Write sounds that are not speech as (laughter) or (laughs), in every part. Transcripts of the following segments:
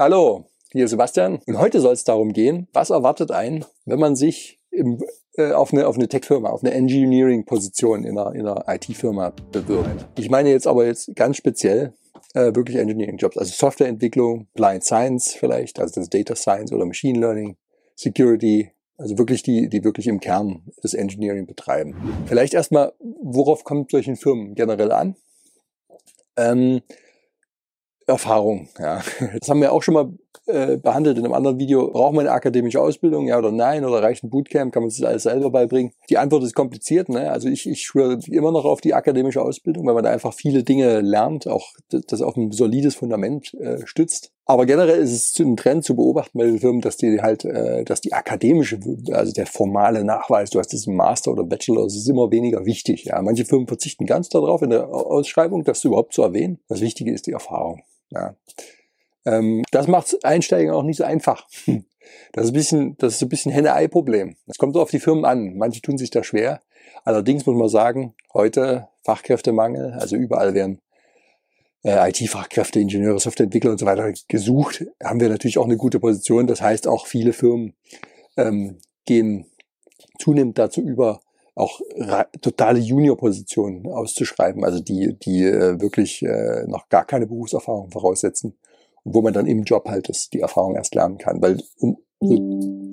Hallo, hier ist Sebastian. Und heute soll es darum gehen, was erwartet einen, wenn man sich im, äh, auf eine, auf eine Tech-Firma, auf eine Engineering-Position in einer, in einer IT-Firma bewirbt. Ich meine jetzt aber jetzt ganz speziell äh, wirklich Engineering-Jobs, also Softwareentwicklung, Blind Science vielleicht, also das Data Science oder Machine Learning, Security, also wirklich die, die wirklich im Kern das Engineering betreiben. Vielleicht erstmal, worauf kommt solchen Firmen generell an? Ähm, Erfahrung, ja. Das haben wir auch schon mal äh, behandelt in einem anderen Video. Braucht man eine akademische Ausbildung, ja oder nein? Oder reicht ein Bootcamp? Kann man sich das alles selber beibringen? Die Antwort ist kompliziert. Ne? Also ich, ich schwöre immer noch auf die akademische Ausbildung, weil man da einfach viele Dinge lernt, auch das auf ein solides Fundament äh, stützt. Aber generell ist es ein Trend zu beobachten bei den Firmen, dass die halt, äh, dass die akademische, also der formale Nachweis, du hast diesen Master oder Bachelor, das ist immer weniger wichtig. Ja, manche Firmen verzichten ganz darauf in der Ausschreibung, das überhaupt zu erwähnen. Das Wichtige ist die Erfahrung. Ja. Ähm, das macht Einsteigen auch nicht so einfach. (laughs) Das ist ein bisschen, das ist ein bisschen Henne-Ei-Problem. Das kommt so auf die Firmen an. Manche tun sich da schwer. Allerdings muss man sagen, heute Fachkräftemangel, also überall werden äh, IT-Fachkräfte, Ingenieure, Softwareentwickler und so weiter gesucht, haben wir natürlich auch eine gute Position. Das heißt, auch viele Firmen ähm, gehen zunehmend dazu über, auch totale Junior-Positionen auszuschreiben, also die, die äh, wirklich äh, noch gar keine Berufserfahrung voraussetzen und wo man dann im Job halt das, die Erfahrung erst lernen kann, weil um, so,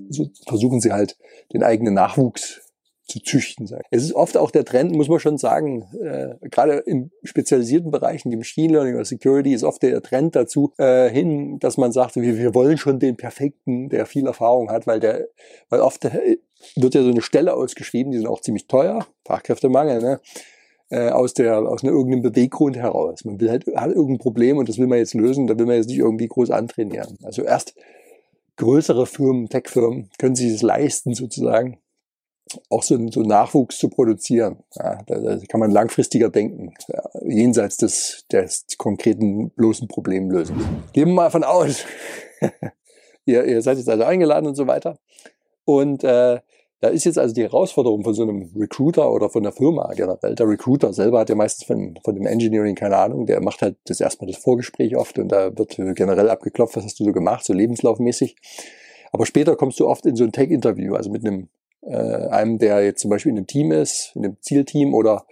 so versuchen sie halt den eigenen Nachwuchs zu züchten. Es ist oft auch der Trend, muss man schon sagen, äh, gerade in spezialisierten Bereichen, wie Machine Learning oder Security, ist oft der Trend dazu äh, hin, dass man sagt, wir, wir wollen schon den Perfekten, der viel Erfahrung hat, weil der, weil oft äh, wird ja so eine Stelle ausgeschrieben, die sind auch ziemlich teuer, Fachkräftemangel, ne? Äh, aus der aus einer irgendeinem Beweggrund heraus. Man will halt hat irgendein Problem und das will man jetzt lösen, da will man jetzt nicht irgendwie groß antrainieren. Also erst größere Firmen, Tech-Firmen können sich das leisten sozusagen, auch so, so Nachwuchs zu produzieren. Ja, da, da kann man langfristiger denken, ja, jenseits des, des konkreten bloßen Problemlösens. Gehen wir mal von aus. (laughs) ihr, ihr seid jetzt also eingeladen und so weiter. Und äh, da ist jetzt also die Herausforderung von so einem Recruiter oder von der Firma generell. Der Recruiter selber hat ja meistens von, von dem Engineering keine Ahnung. Der macht halt das erstmal das Vorgespräch oft und da wird generell abgeklopft, was hast du so gemacht, so lebenslaufmäßig. Aber später kommst du oft in so ein Tech-Interview, also mit einem äh, einem, der jetzt zum Beispiel in einem Team ist, in einem Zielteam oder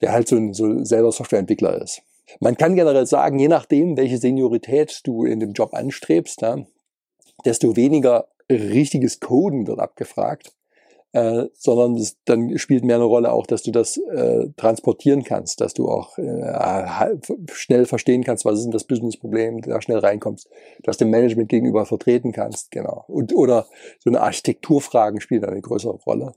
der halt so, ein, so selber Softwareentwickler ist. Man kann generell sagen, je nachdem, welche Seniorität du in dem Job anstrebst, ja, desto weniger richtiges Coden wird abgefragt, äh, sondern es, dann spielt mehr eine Rolle auch, dass du das äh, transportieren kannst, dass du auch äh, schnell verstehen kannst, was ist denn das Businessproblem, da schnell reinkommst, dass dem Management gegenüber vertreten kannst, genau. Und, oder so eine Architekturfragen spielen eine größere Rolle.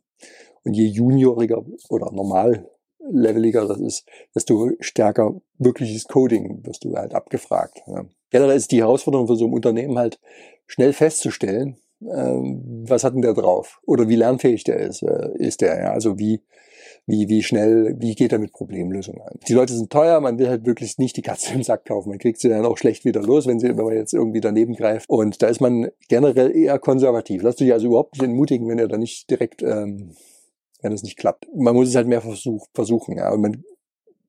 Und je junioriger oder normal leveliger das ist, desto stärker wirkliches Coding wirst du halt abgefragt. Ja. Generell ist die Herausforderung für so ein Unternehmen halt schnell festzustellen, was hat denn der drauf? Oder wie lernfähig der ist, äh, ist der, ja? Also wie, wie, wie schnell, wie geht er mit Problemlösungen an? Die Leute sind teuer, man will halt wirklich nicht die Katze (laughs) im Sack kaufen. Man kriegt sie dann auch schlecht wieder los, wenn sie, wenn man jetzt irgendwie daneben greift. Und da ist man generell eher konservativ. Lasst euch also überhaupt nicht entmutigen, wenn ihr da nicht direkt, ähm, wenn es nicht klappt. Man muss es halt mehr versuch, versuchen, ja. Und man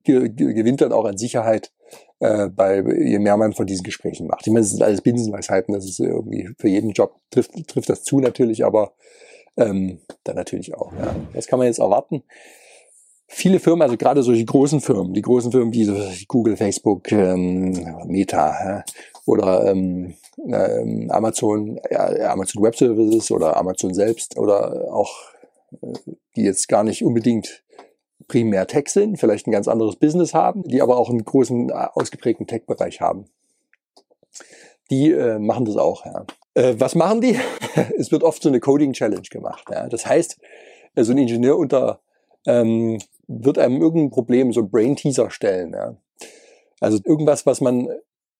gewinnt dann auch an Sicherheit, äh, bei, je mehr man von diesen Gesprächen macht. Ich meine, das sind alles Binsenweisheiten, das ist irgendwie für jeden Job trifft, trifft das zu natürlich, aber ähm, dann natürlich auch. Ja. Was kann man jetzt erwarten? Viele Firmen, also gerade solche großen Firmen, die großen Firmen wie Google, Facebook, ähm, Meta ja, oder ähm, ähm, Amazon, ja, Amazon Web Services oder Amazon selbst oder auch äh, die jetzt gar nicht unbedingt primär Tech sind, vielleicht ein ganz anderes Business haben, die aber auch einen großen, äh, ausgeprägten Tech-Bereich haben. Die äh, machen das auch. Ja. Äh, was machen die? (laughs) es wird oft so eine Coding-Challenge gemacht. Ja. Das heißt, äh, so ein Ingenieur unter ähm, wird einem irgendein Problem, so ein Brain-Teaser stellen. Ja. Also irgendwas, was man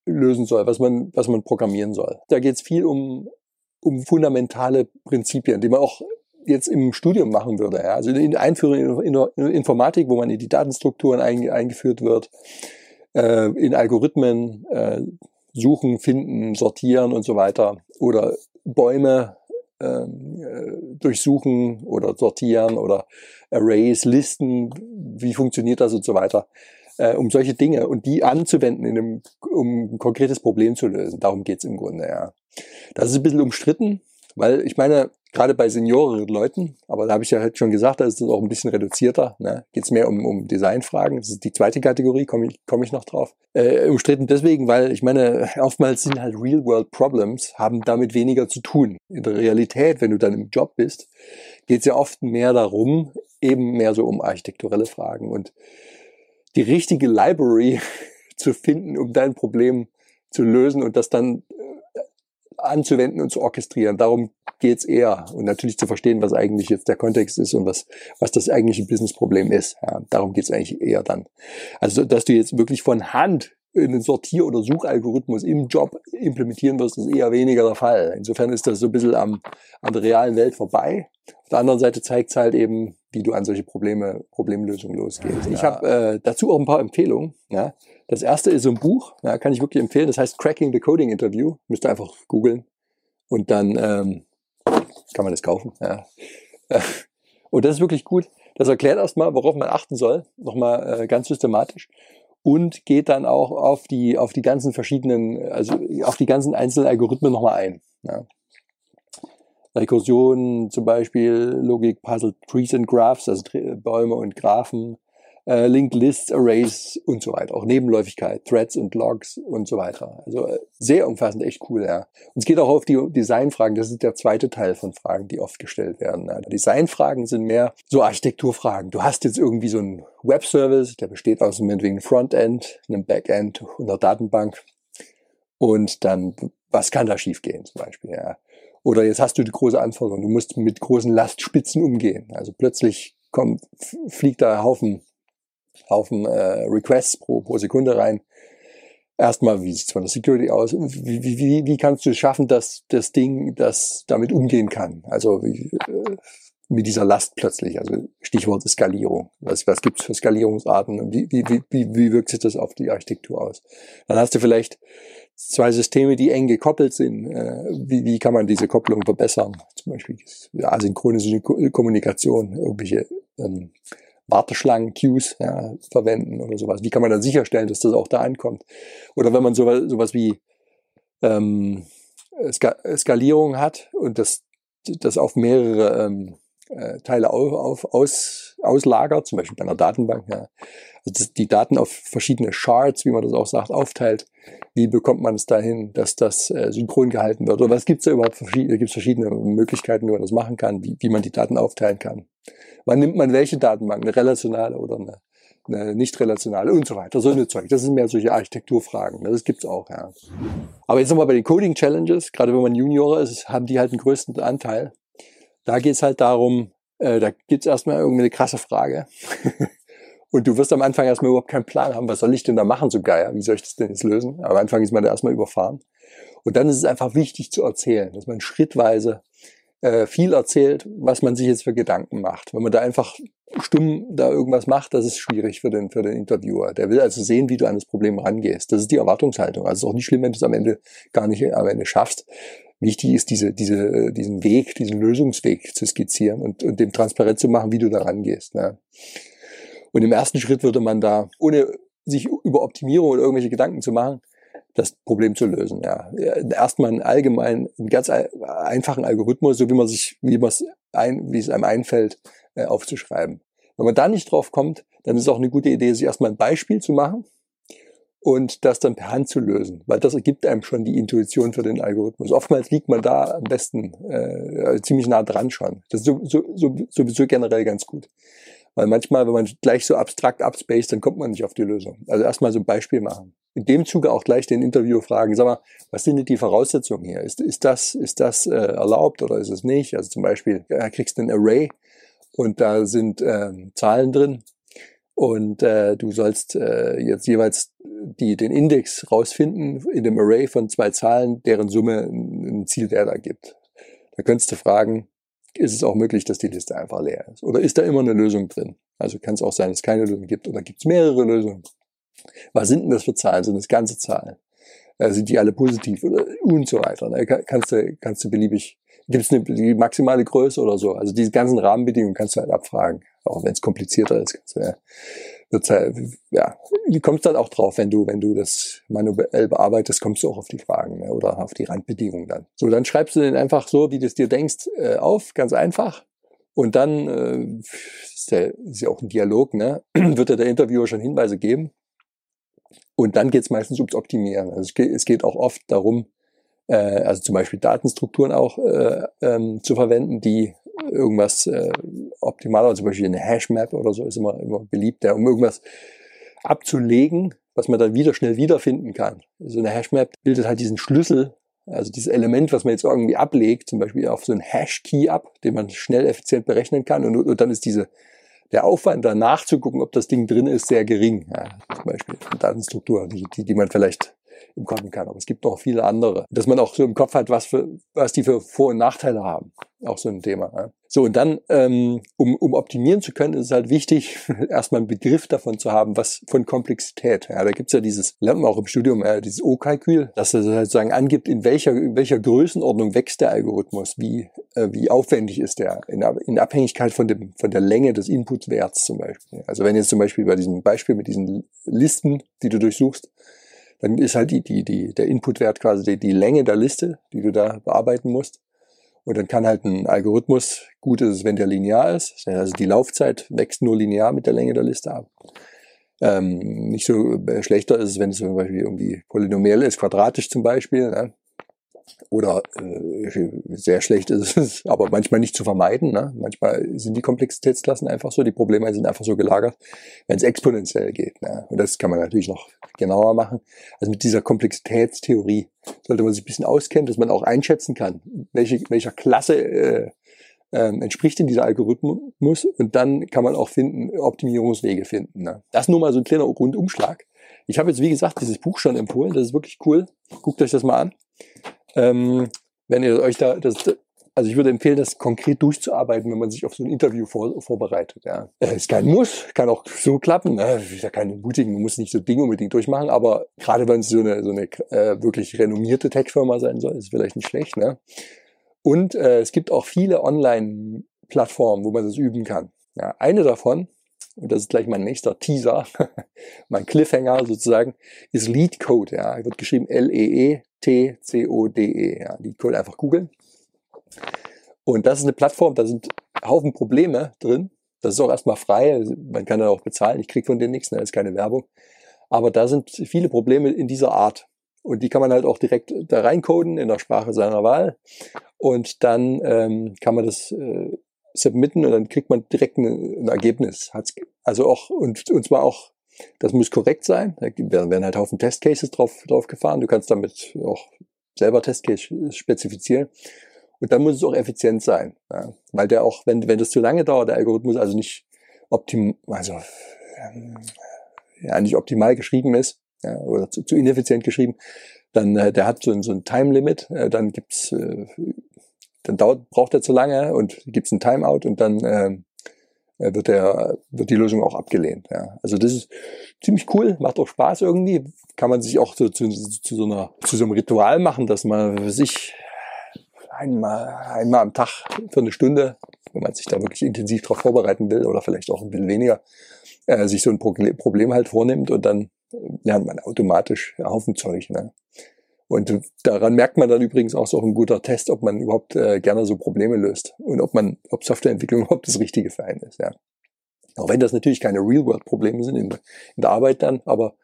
lösen soll, was man, was man programmieren soll. Da geht es viel um, um fundamentale Prinzipien, die man auch jetzt im Studium machen würde. Ja? Also in Einführung in, in Informatik, wo man in die Datenstrukturen ein, eingeführt wird, äh, in Algorithmen äh, suchen, finden, sortieren und so weiter oder Bäume ähm, äh, durchsuchen oder sortieren oder Arrays, Listen, wie funktioniert das und so weiter. äh, um solche Dinge und die anzuwenden, in einem, um ein konkretes Problem zu lösen. Darum geht's im Grunde, ja. Das ist ein bisschen umstritten, weil ich meine, gerade bei senioreren Leuten, aber da habe ich ja halt schon gesagt, da ist es auch ein bisschen reduzierter, ne? geht es mehr um, um Designfragen, das ist die zweite Kategorie, komme ich, komm ich noch drauf. Äh, umstritten deswegen, weil ich meine, (laughs) oftmals sind halt Real-World-Problems, haben damit weniger zu tun. In der Realität, wenn du dann im Job bist, geht es ja oft mehr darum, eben mehr so um architekturelle Fragen und die richtige Library (laughs) zu finden, um dein Problem zu lösen und das dann äh, anzuwenden und zu orchestrieren. Darum geht's eher. Und natürlich zu verstehen, was eigentlich jetzt der Kontext ist und was, was das eigentliche Businessproblem ist. Ja, darum geht's eigentlich eher dann. Also, dass du jetzt wirklich von Hand einen Sortier- oder Suchalgorithmus im Job implementieren wirst, ist eher weniger der Fall. Insofern ist das so ein bisschen am, an der realen Welt vorbei. Auf der anderen Seite zeigt es halt eben, wie du an solche Probleme, Problemlösungen losgehst. Ja. Ich habe äh, dazu auch ein paar Empfehlungen. Ja. Das erste ist so ein Buch, ja, kann ich wirklich empfehlen. Das heißt Cracking the Coding Interview. Müsst ihr einfach googeln. Und dann ähm, kann man das kaufen. Ja. (laughs) Und das ist wirklich gut. Das erklärt erstmal, worauf man achten soll, nochmal äh, ganz systematisch. Und geht dann auch auf die, auf die ganzen verschiedenen, also auf die ganzen einzelnen Algorithmen nochmal ein. Ja. Rekursion zum Beispiel, Logik, Puzzle, Trees and Graphs, also Bäume und Graphen, äh, Linked Lists, Arrays und so weiter. Auch Nebenläufigkeit, Threads und Logs und so weiter. Also äh, sehr umfassend, echt cool, ja. Und es geht auch auf die Designfragen. Das ist der zweite Teil von Fragen, die oft gestellt werden. Ja. Designfragen sind mehr so Architekturfragen. Du hast jetzt irgendwie so einen Webservice, der besteht aus einem Frontend, einem Backend und einer Datenbank. Und dann, was kann da schiefgehen zum Beispiel, ja. Oder jetzt hast du die große Anforderung, du musst mit großen Lastspitzen umgehen. Also plötzlich kommt, fliegt da Haufen Haufen äh, Requests pro, pro Sekunde rein. Erstmal, wie sieht es von der Security aus? Wie, wie, wie, wie kannst du es schaffen, dass das Ding das damit umgehen kann? Also wie, äh, mit dieser Last plötzlich, also Stichwort Skalierung. Was, was gibt es für Skalierungsarten und wie, wie, wie, wie wirkt sich das auf die Architektur aus? Dann hast du vielleicht zwei Systeme, die eng gekoppelt sind. Äh, wie, wie kann man diese Kopplung verbessern? Zum Beispiel asynchrone Kommunikation, irgendwelche ähm, Warteschlangen, Queues ja, verwenden oder sowas. Wie kann man dann sicherstellen, dass das auch da ankommt? Oder wenn man sowas, sowas wie ähm, Skalierung hat und das, das auf mehrere ähm, äh, Teile auf, auf, aus, auslagert, zum Beispiel bei einer Datenbank, ja. also die Daten auf verschiedene Shards, wie man das auch sagt, aufteilt. Wie bekommt man es dahin, dass das äh, synchron gehalten wird? Oder was gibt es da überhaupt? Gibt es verschiedene Möglichkeiten, wie man das machen kann, wie, wie man die Daten aufteilen kann. Wann nimmt man welche Datenbank? Eine relationale oder eine, eine nicht relationale und so weiter. So eine Zeug. Das sind mehr solche Architekturfragen. Das gibt's auch, ja. Aber jetzt nochmal bei den Coding Challenges, gerade wenn man Junior ist, haben die halt den größten Anteil. Da geht's halt darum, äh, da gibt's erstmal irgendwie eine krasse Frage. (laughs) Und du wirst am Anfang erstmal überhaupt keinen Plan haben, was soll ich denn da machen, so geil? Wie soll ich das denn jetzt lösen? Am Anfang ist man da erstmal überfahren. Und dann ist es einfach wichtig zu erzählen, dass man schrittweise äh, viel erzählt, was man sich jetzt für Gedanken macht. Wenn man da einfach stumm da irgendwas macht, das ist schwierig für den, für den Interviewer. Der will also sehen, wie du an das Problem rangehst. Das ist die Erwartungshaltung. Also es ist auch nicht schlimm, wenn du es am Ende gar nicht am Ende schaffst. Wichtig ist, diese, diese, diesen Weg, diesen Lösungsweg zu skizzieren und, und dem transparent zu machen, wie du da rangehst. Ne? Und im ersten Schritt würde man da, ohne sich über Optimierung oder irgendwelche Gedanken zu machen, das Problem zu lösen. Ja. Erstmal einen allgemeinen, einen ganz einfachen Algorithmus, so wie man sich, wie man es ein, wie es einem einfällt, äh, aufzuschreiben. Wenn man da nicht drauf kommt, dann ist es auch eine gute Idee, sich erstmal ein Beispiel zu machen und das dann per Hand zu lösen, weil das ergibt einem schon die Intuition für den Algorithmus. Oftmals liegt man da am besten äh, ziemlich nah dran schon. Das ist so, so, so, sowieso generell ganz gut. Weil manchmal, wenn man gleich so abstrakt abspaced, dann kommt man nicht auf die Lösung. Also erstmal so ein Beispiel machen. In dem Zuge auch gleich den Interviewer fragen, sag mal, was sind denn die Voraussetzungen hier? Ist, ist das, ist das äh, erlaubt oder ist es nicht? Also zum Beispiel, ja, kriegst du ein Array und da sind äh, Zahlen drin und äh, du sollst äh, jetzt jeweils die, den Index rausfinden in dem Array von zwei Zahlen, deren Summe ein Zielwert ergibt. Da könntest du fragen, ist es auch möglich, dass die Liste einfach leer ist. Oder ist da immer eine Lösung drin? Also kann es auch sein, dass es keine Lösung gibt oder gibt es mehrere Lösungen. Was sind denn das für Zahlen? Sind das ganze Zahlen? Äh, sind die alle positiv oder und so weiter? Ne? Kannst du, kannst du beliebig, gibt es eine die maximale Größe oder so? Also diese ganzen Rahmenbedingungen kannst du halt abfragen, auch wenn es komplizierter ist. Kannst du, ja. wird's halt, ja, du kommst dann auch drauf, wenn du, wenn du das manuell bearbeitest, kommst du auch auf die Fragen ne, oder auf die Randbedingungen dann. So, dann schreibst du den einfach so, wie du es dir denkst, äh, auf, ganz einfach. Und dann äh, ist, ja, ist ja auch ein Dialog, ne? (clears throat) wird dir der Interviewer schon Hinweise geben. Und dann geht es meistens ums Optimieren. Also es geht, auch oft darum, äh, also zum Beispiel Datenstrukturen auch äh, ähm, zu verwenden, die irgendwas äh, optimaler, zum Beispiel eine Hashmap oder so ist immer, immer beliebt, ja, um irgendwas abzulegen, was man dann wieder schnell wiederfinden kann. So eine Hashmap bildet halt diesen Schlüssel, also dieses Element, was man jetzt irgendwie ablegt, zum Beispiel auf so einen Hash-Key ab, den man schnell effizient berechnen kann und, und dann ist diese der Aufwand danach zu gucken, ob das Ding drin ist, sehr gering. Ja, zum Beispiel Datenstruktur, die, die, die man vielleicht im Kopf kann. Aber es gibt noch viele andere. Dass man auch so im Kopf hat, was, für, was die für Vor- und Nachteile haben. Auch so ein Thema. Ja. So, und dann, ähm, um, um optimieren zu können, ist es halt wichtig, (laughs) erstmal einen Begriff davon zu haben, was von Komplexität. Ja, da gibt's ja dieses, lernt man auch im Studium, äh, dieses O-Kalkül, dass er sozusagen angibt, in welcher, in welcher Größenordnung wächst der Algorithmus, wie, äh, wie aufwendig ist der, in, in Abhängigkeit von, dem, von der Länge des Inputwerts zum Beispiel. Also wenn jetzt zum Beispiel bei diesem Beispiel mit diesen Listen, die du durchsuchst, dann ist halt die, die, die, der Inputwert quasi die, die Länge der Liste, die du da bearbeiten musst. Und dann kann halt ein Algorithmus, gut ist es, wenn der linear ist, also die Laufzeit wächst nur linear mit der Länge der Liste ab. Ähm, nicht so äh, schlechter ist es, wenn es zum Beispiel irgendwie polynomiell ist, quadratisch zum Beispiel. Ne? Oder äh, sehr schlecht ist es, (laughs) aber manchmal nicht zu vermeiden. Ne? Manchmal sind die Komplexitätsklassen einfach so, die Probleme sind einfach so gelagert, wenn es exponentiell geht. Ne? Und das kann man natürlich noch genauer machen. Also mit dieser Komplexitätstheorie sollte man sich ein bisschen auskennen, dass man auch einschätzen kann, welche, welcher Klasse äh, äh, entspricht in dieser Algorithmus und dann kann man auch finden, Optimierungswege finden. Ne? Das nur mal so ein kleiner Rundumschlag. Ich habe jetzt, wie gesagt, dieses Buch schon empfohlen, das ist wirklich cool. Guckt euch das mal an. Ähm, wenn ihr euch da, das, also ich würde empfehlen, das konkret durchzuarbeiten, wenn man sich auf so ein Interview vor, vorbereitet. Ja. Äh, ist kein Muss, kann auch so klappen. Ne? Ist ja kein Mutigen, man muss nicht so Dinge unbedingt durchmachen, aber gerade wenn es so eine, so eine äh, wirklich renommierte Tech-Firma sein soll, ist vielleicht nicht schlecht. Ne? Und äh, es gibt auch viele Online-Plattformen, wo man das üben kann. Ja, eine davon, und das ist gleich mein nächster Teaser, (laughs) mein Cliffhanger sozusagen, ist LeetCode. Ja, wird geschrieben L-E-E-T-C-O-D-E. -E, ja, LeetCode einfach googeln. Und das ist eine Plattform, da sind Haufen Probleme drin. Das ist auch erstmal frei, man kann da auch bezahlen, ich kriege von denen nichts, ne? das ist keine Werbung. Aber da sind viele Probleme in dieser Art. Und die kann man halt auch direkt da reincoden in der Sprache seiner Wahl. Und dann ähm, kann man das äh, submitten und dann kriegt man direkt ein, ein Ergebnis. Also auch, und, und zwar auch, das muss korrekt sein. Da werden halt Haufen Testcases drauf, drauf gefahren. Du kannst damit auch selber Testcases spezifizieren. Und dann muss es auch effizient sein. Ja. Weil der auch, wenn, wenn das zu lange dauert, der Algorithmus also nicht optim, also ähm, ja, nicht optimal geschrieben ist ja, oder zu, zu ineffizient geschrieben, dann äh, der hat so ein, so ein Time Limit, äh, dann gibt's äh, dann dauert, braucht er zu lange und gibt's ein Timeout und dann äh, wird der wird die Lösung auch abgelehnt. Ja. Also das ist ziemlich cool, macht auch Spaß irgendwie, kann man sich auch so zu, zu so einer zu so einem Ritual machen, dass man sich einmal, einmal am Tag für eine Stunde, wenn man sich da wirklich intensiv darauf vorbereiten will oder vielleicht auch ein bisschen weniger, äh, sich so ein Problem halt vornimmt und dann lernt man automatisch einen Haufen Zeug. Ne? Und daran merkt man dann übrigens auch so ein guter Test, ob man überhaupt äh, gerne so Probleme löst und ob man, ob Softwareentwicklung (laughs) überhaupt das Richtige für einen ist. Ja. Auch wenn das natürlich keine Real-World-Probleme sind in, in, der Arbeit dann, aber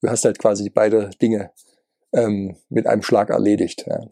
du hast halt quasi beide Dinge ähm, mit einem Schlag erledigt. Ja.